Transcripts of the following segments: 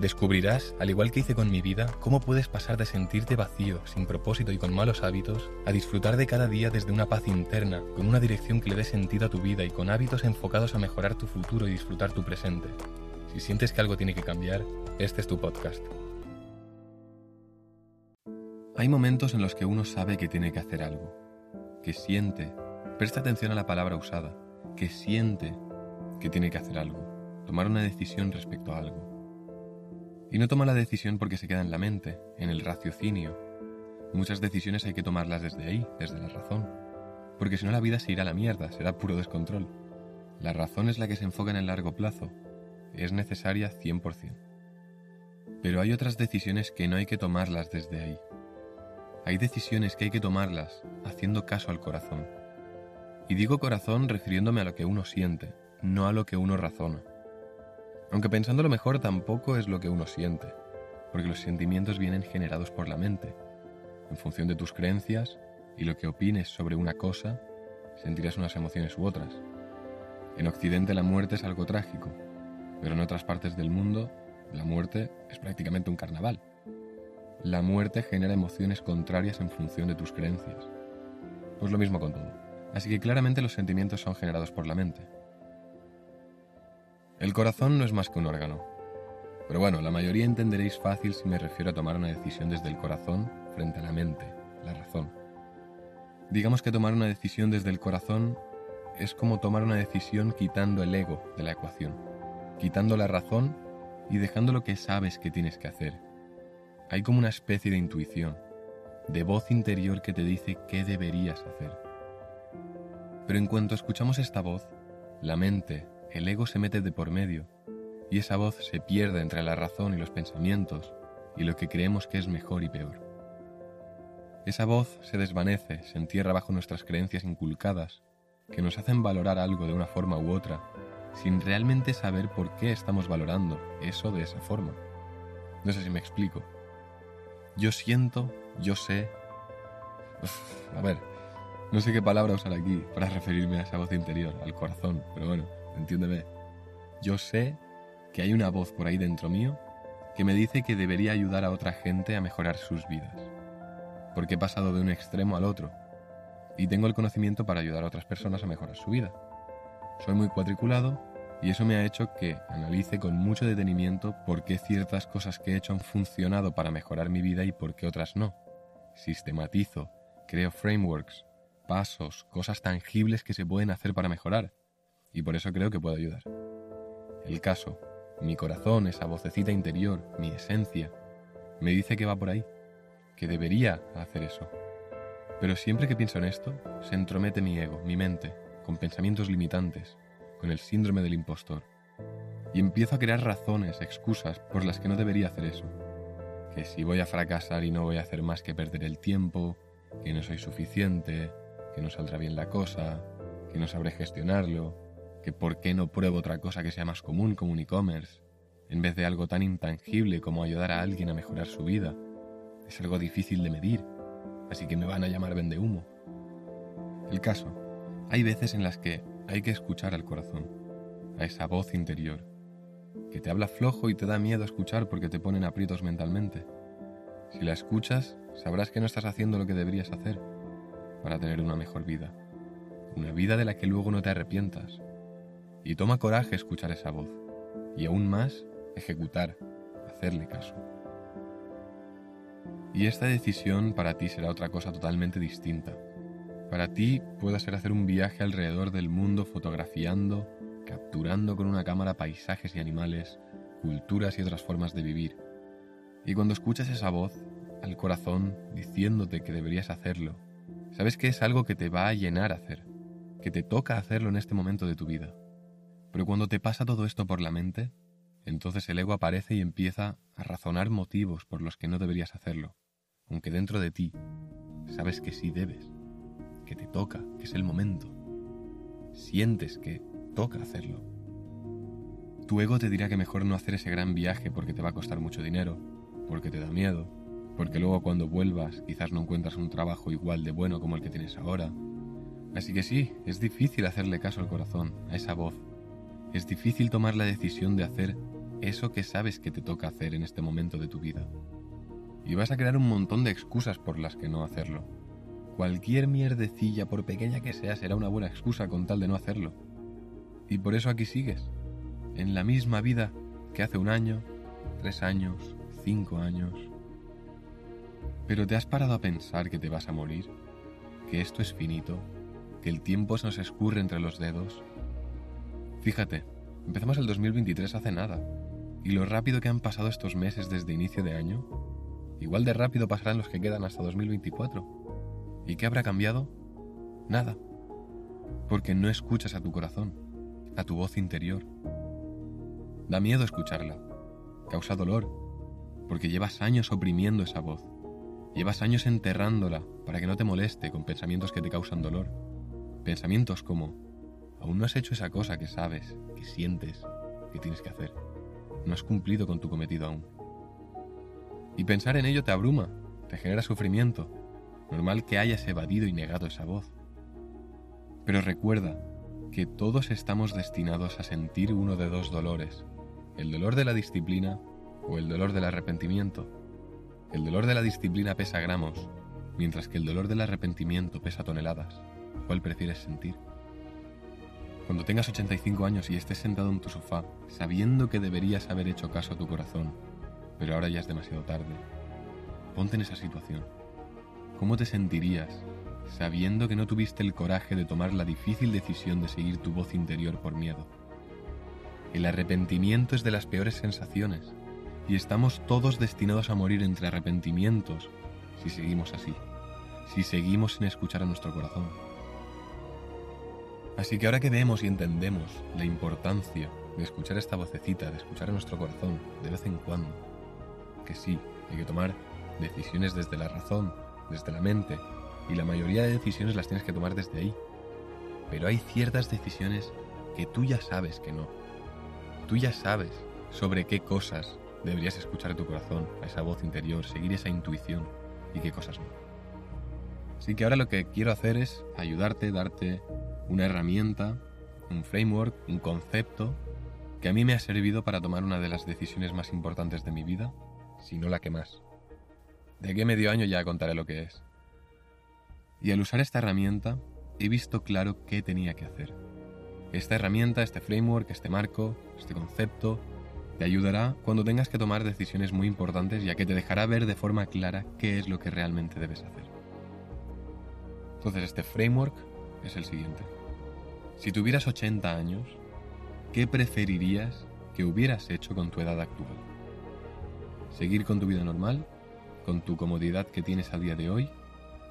Descubrirás, al igual que hice con mi vida, cómo puedes pasar de sentirte vacío, sin propósito y con malos hábitos, a disfrutar de cada día desde una paz interna, con una dirección que le dé sentido a tu vida y con hábitos enfocados a mejorar tu futuro y disfrutar tu presente. Si sientes que algo tiene que cambiar, este es tu podcast. Hay momentos en los que uno sabe que tiene que hacer algo, que siente, presta atención a la palabra usada, que siente que tiene que hacer algo, tomar una decisión respecto a algo. Y no toma la decisión porque se queda en la mente, en el raciocinio. Muchas decisiones hay que tomarlas desde ahí, desde la razón. Porque si no la vida se irá a la mierda, será puro descontrol. La razón es la que se enfoca en el largo plazo. Es necesaria 100%. Pero hay otras decisiones que no hay que tomarlas desde ahí. Hay decisiones que hay que tomarlas haciendo caso al corazón. Y digo corazón refiriéndome a lo que uno siente, no a lo que uno razona. Aunque pensándolo mejor tampoco es lo que uno siente, porque los sentimientos vienen generados por la mente. En función de tus creencias y lo que opines sobre una cosa, sentirás unas emociones u otras. En Occidente la muerte es algo trágico, pero en otras partes del mundo la muerte es prácticamente un carnaval. La muerte genera emociones contrarias en función de tus creencias. Pues lo mismo con todo. Así que claramente los sentimientos son generados por la mente. El corazón no es más que un órgano. Pero bueno, la mayoría entenderéis fácil si me refiero a tomar una decisión desde el corazón frente a la mente, la razón. Digamos que tomar una decisión desde el corazón es como tomar una decisión quitando el ego de la ecuación, quitando la razón y dejando lo que sabes que tienes que hacer. Hay como una especie de intuición, de voz interior que te dice qué deberías hacer. Pero en cuanto escuchamos esta voz, la mente, el ego se mete de por medio y esa voz se pierde entre la razón y los pensamientos y lo que creemos que es mejor y peor. Esa voz se desvanece, se entierra bajo nuestras creencias inculcadas, que nos hacen valorar algo de una forma u otra, sin realmente saber por qué estamos valorando eso de esa forma. No sé si me explico. Yo siento, yo sé... a ver, no sé qué palabra usar aquí para referirme a esa voz interior, al corazón, pero bueno, entiéndeme. Yo sé que hay una voz por ahí dentro mío que me dice que debería ayudar a otra gente a mejorar sus vidas. Porque he pasado de un extremo al otro y tengo el conocimiento para ayudar a otras personas a mejorar su vida. Soy muy cuadriculado y eso me ha hecho que analice con mucho detenimiento por qué ciertas cosas que he hecho han funcionado para mejorar mi vida y por qué otras no. Sistematizo, creo frameworks, pasos, cosas tangibles que se pueden hacer para mejorar y por eso creo que puedo ayudar. El caso, mi corazón, esa vocecita interior, mi esencia, me dice que va por ahí, que debería hacer eso. Pero siempre que pienso en esto, se entromete mi ego, mi mente, con pensamientos limitantes, con el síndrome del impostor. Y empiezo a crear razones, excusas por las que no debería hacer eso. Que si voy a fracasar y no voy a hacer más que perder el tiempo, que no soy suficiente, que no saldrá bien la cosa, que no sabré gestionarlo, que por qué no pruebo otra cosa que sea más común como un e-commerce, en vez de algo tan intangible como ayudar a alguien a mejorar su vida. Es algo difícil de medir, así que me van a llamar vende humo. El caso, hay veces en las que hay que escuchar al corazón, a esa voz interior, que te habla flojo y te da miedo escuchar porque te ponen aprietos mentalmente. Si la escuchas, sabrás que no estás haciendo lo que deberías hacer para tener una mejor vida, una vida de la que luego no te arrepientas, y toma coraje escuchar esa voz. Y aún más, ejecutar, hacerle caso. Y esta decisión para ti será otra cosa totalmente distinta. Para ti puede ser hacer un viaje alrededor del mundo fotografiando, capturando con una cámara paisajes y animales, culturas y otras formas de vivir. Y cuando escuchas esa voz, al corazón, diciéndote que deberías hacerlo, sabes que es algo que te va a llenar hacer, que te toca hacerlo en este momento de tu vida. Pero cuando te pasa todo esto por la mente, entonces el ego aparece y empieza a razonar motivos por los que no deberías hacerlo, aunque dentro de ti sabes que sí debes, que te toca, que es el momento. Sientes que toca hacerlo. Tu ego te dirá que mejor no hacer ese gran viaje porque te va a costar mucho dinero, porque te da miedo, porque luego cuando vuelvas quizás no encuentras un trabajo igual de bueno como el que tienes ahora. Así que sí, es difícil hacerle caso al corazón, a esa voz. Es difícil tomar la decisión de hacer eso que sabes que te toca hacer en este momento de tu vida. Y vas a crear un montón de excusas por las que no hacerlo. Cualquier mierdecilla, por pequeña que sea, será una buena excusa con tal de no hacerlo. Y por eso aquí sigues, en la misma vida que hace un año, tres años, cinco años. Pero te has parado a pensar que te vas a morir, que esto es finito, que el tiempo se nos escurre entre los dedos. Fíjate, empezamos el 2023 hace nada, y lo rápido que han pasado estos meses desde inicio de año, igual de rápido pasarán los que quedan hasta 2024. ¿Y qué habrá cambiado? Nada, porque no escuchas a tu corazón, a tu voz interior. Da miedo escucharla. Causa dolor, porque llevas años oprimiendo esa voz. Llevas años enterrándola para que no te moleste con pensamientos que te causan dolor. Pensamientos como, aún no has hecho esa cosa que sabes, que sientes, que tienes que hacer. No has cumplido con tu cometido aún. Y pensar en ello te abruma, te genera sufrimiento. Normal que hayas evadido y negado esa voz. Pero recuerda que todos estamos destinados a sentir uno de dos dolores, el dolor de la disciplina o el dolor del arrepentimiento. El dolor de la disciplina pesa gramos, mientras que el dolor del arrepentimiento pesa toneladas. ¿Cuál prefieres sentir? Cuando tengas 85 años y estés sentado en tu sofá, sabiendo que deberías haber hecho caso a tu corazón, pero ahora ya es demasiado tarde, ponte en esa situación. ¿Cómo te sentirías sabiendo que no tuviste el coraje de tomar la difícil decisión de seguir tu voz interior por miedo? El arrepentimiento es de las peores sensaciones, y estamos todos destinados a morir entre arrepentimientos si seguimos así, si seguimos sin escuchar a nuestro corazón. Así que ahora que vemos y entendemos la importancia de escuchar esta vocecita, de escuchar a nuestro corazón de vez en cuando, que sí, hay que tomar decisiones desde la razón, desde la mente, y la mayoría de decisiones las tienes que tomar desde ahí. Pero hay ciertas decisiones que tú ya sabes que no, Tú ya sabes sobre qué cosas deberías escuchar a tu corazón, a esa voz interior, seguir esa intuición y qué cosas no. Así que ahora lo que quiero hacer es ayudarte, darte una herramienta, un framework, un concepto que a mí me ha servido para tomar una de las decisiones más importantes de mi vida, si no la que más. De aquí medio año ya contaré lo que es. Y al usar esta herramienta he visto claro qué tenía que hacer. Esta herramienta, este framework, este marco, este concepto, te ayudará cuando tengas que tomar decisiones muy importantes ya que te dejará ver de forma clara qué es lo que realmente debes hacer. Entonces este framework es el siguiente. Si tuvieras 80 años, ¿qué preferirías que hubieras hecho con tu edad actual? ¿Seguir con tu vida normal, con tu comodidad que tienes a día de hoy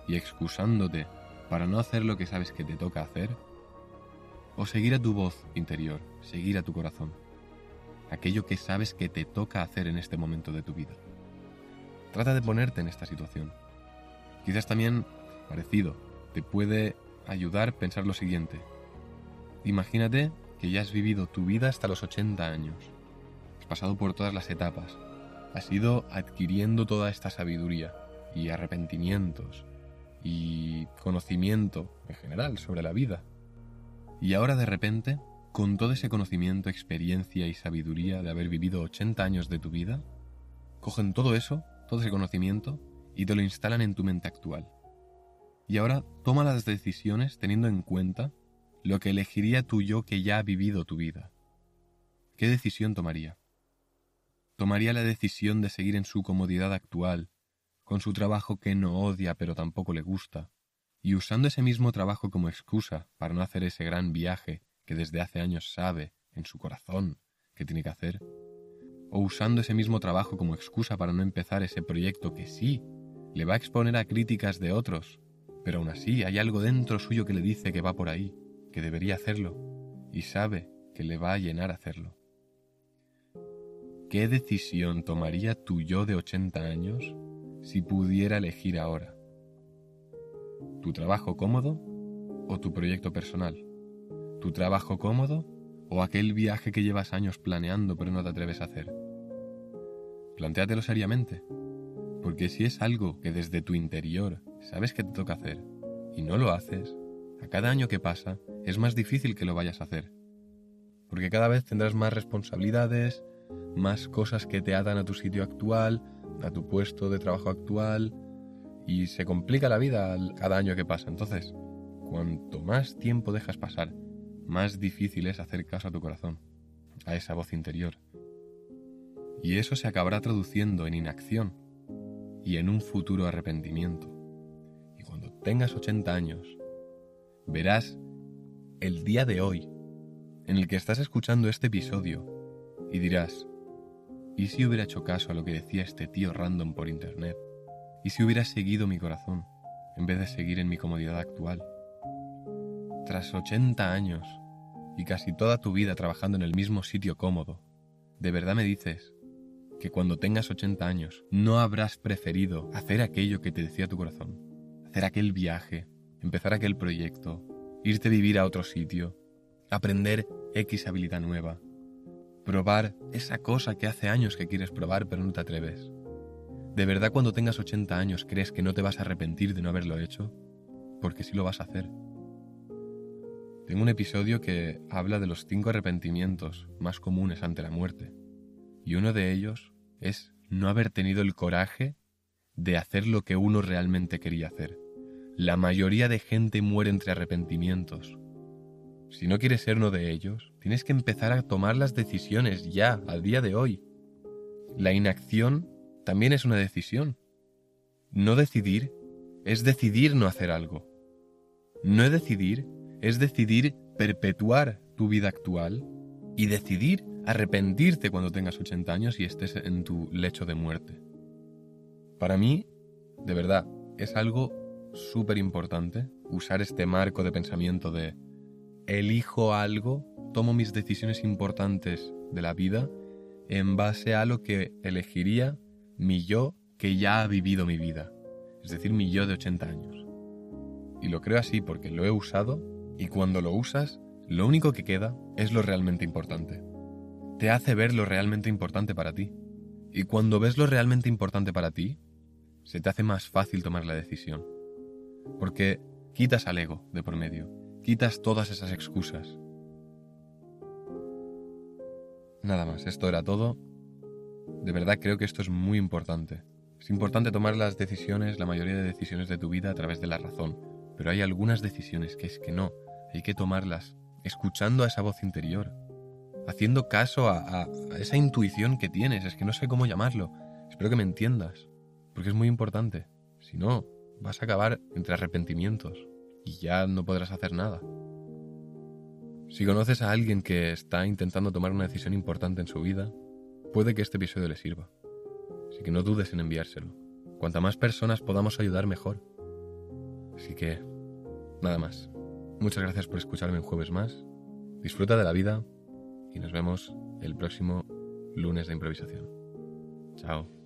y excusándote para no hacer lo que sabes que te toca hacer? o seguir a tu voz interior, seguir a tu corazón, aquello que sabes que te toca hacer en este momento de tu vida. Trata de ponerte en esta situación. Quizás también, parecido, te puede ayudar pensar lo siguiente. Imagínate que ya has vivido tu vida hasta los 80 años. Has pasado por todas las etapas. Has ido adquiriendo toda esta sabiduría y arrepentimientos y conocimiento en general sobre la vida y ahora de repente, con todo ese conocimiento, experiencia y sabiduría de haber vivido 80 años de tu vida, cogen todo eso, todo ese conocimiento, y te lo instalan en tu mente actual. Y ahora toma las decisiones teniendo en cuenta lo que elegiría tu yo que ya ha vivido tu vida. ¿Qué decisión tomaría? Tomaría la decisión de seguir en su comodidad actual, con su trabajo que no odia pero tampoco le gusta, y usando ese mismo trabajo como excusa para no hacer ese gran viaje que desde hace años sabe en su corazón que tiene que hacer, o usando ese mismo trabajo como excusa para no empezar ese proyecto que sí le va a exponer a críticas de otros, pero aún así hay algo dentro suyo que le dice que va por ahí, que debería hacerlo, y sabe que le va a llenar hacerlo. ¿Qué decisión tomaría tu yo de 80 años si pudiera elegir ahora? tu trabajo cómodo o tu proyecto personal, tu trabajo cómodo o aquel viaje que llevas años planeando pero no te atreves a hacer. Plantéatelo seriamente, porque si es algo que desde tu interior sabes que te toca hacer y no lo haces, a cada año que pasa es más difícil que lo vayas a hacer. Porque cada vez tendrás más responsabilidades, más cosas que te atan a tu sitio actual, a tu puesto de trabajo actual, y se complica la vida cada año que pasa. Entonces, cuanto más tiempo dejas pasar, más difícil es hacer caso a tu corazón, a esa voz interior. Y eso se acabará traduciendo en inacción y en un futuro arrepentimiento. Y cuando tengas 80 años, verás el día de hoy en el que estás escuchando este episodio y dirás, ¿y si hubiera hecho caso a lo que decía este tío random por internet? ¿Y si hubiera seguido mi corazón en vez de seguir en mi comodidad actual? Tras 80 años y casi toda tu vida trabajando en el mismo sitio cómodo, ¿de verdad me dices que cuando tengas 80 años no habrás preferido hacer aquello que te decía tu corazón? Hacer aquel viaje, empezar aquel proyecto, irte a vivir a otro sitio, aprender X habilidad nueva, probar esa cosa que hace años que quieres probar pero no te atreves. ¿De verdad cuando tengas 80 años crees que no te vas a arrepentir de no haberlo hecho? Porque sí lo vas a hacer. Tengo un episodio que habla de los cinco arrepentimientos más comunes ante la muerte. Y uno de ellos es no haber tenido el coraje de hacer lo que uno realmente quería hacer. La mayoría de gente muere entre arrepentimientos. Si no quieres ser uno de ellos, tienes que empezar a tomar las decisiones ya, al día de hoy. La inacción también es una decisión. No decidir es decidir no hacer algo. No decidir es decidir perpetuar tu vida actual y decidir arrepentirte cuando tengas 80 años y estés en tu lecho de muerte. Para mí, de verdad, es algo súper importante usar este marco de pensamiento de elijo algo, tomo mis decisiones importantes de la vida en base a lo que elegiría mi yo que ya ha vivido mi vida, es decir, mi yo de 80 años. Y lo creo así porque lo he usado y cuando lo usas, lo único que queda es lo realmente importante. Te hace ver lo realmente importante para ti. Y cuando ves lo realmente importante para ti, se te hace más fácil tomar la decisión. Porque quitas al ego de por medio, quitas todas esas excusas. Nada más, esto era todo. De verdad creo que esto es muy importante. Es importante tomar las decisiones, la mayoría de decisiones de tu vida a través de la razón, pero hay algunas decisiones que es que no, hay que tomarlas, escuchando a esa voz interior, haciendo caso a, esa intuición que tienes, es que no sé cómo llamarlo. Espero que me entiendas, porque es muy importante. Si no, vas a acabar entre arrepentimientos y ya no podrás hacer nada. Si conoces a alguien que está intentando tomar una decisión importante en su vida, puede que este episodio le sirva. Así que no dudes en enviárselo. Cuanta más personas podamos ayudar, mejor. Así que, nada más. Muchas gracias por escucharme un jueves más. Disfruta de la vida y nos vemos el próximo lunes de improvisación. Chao.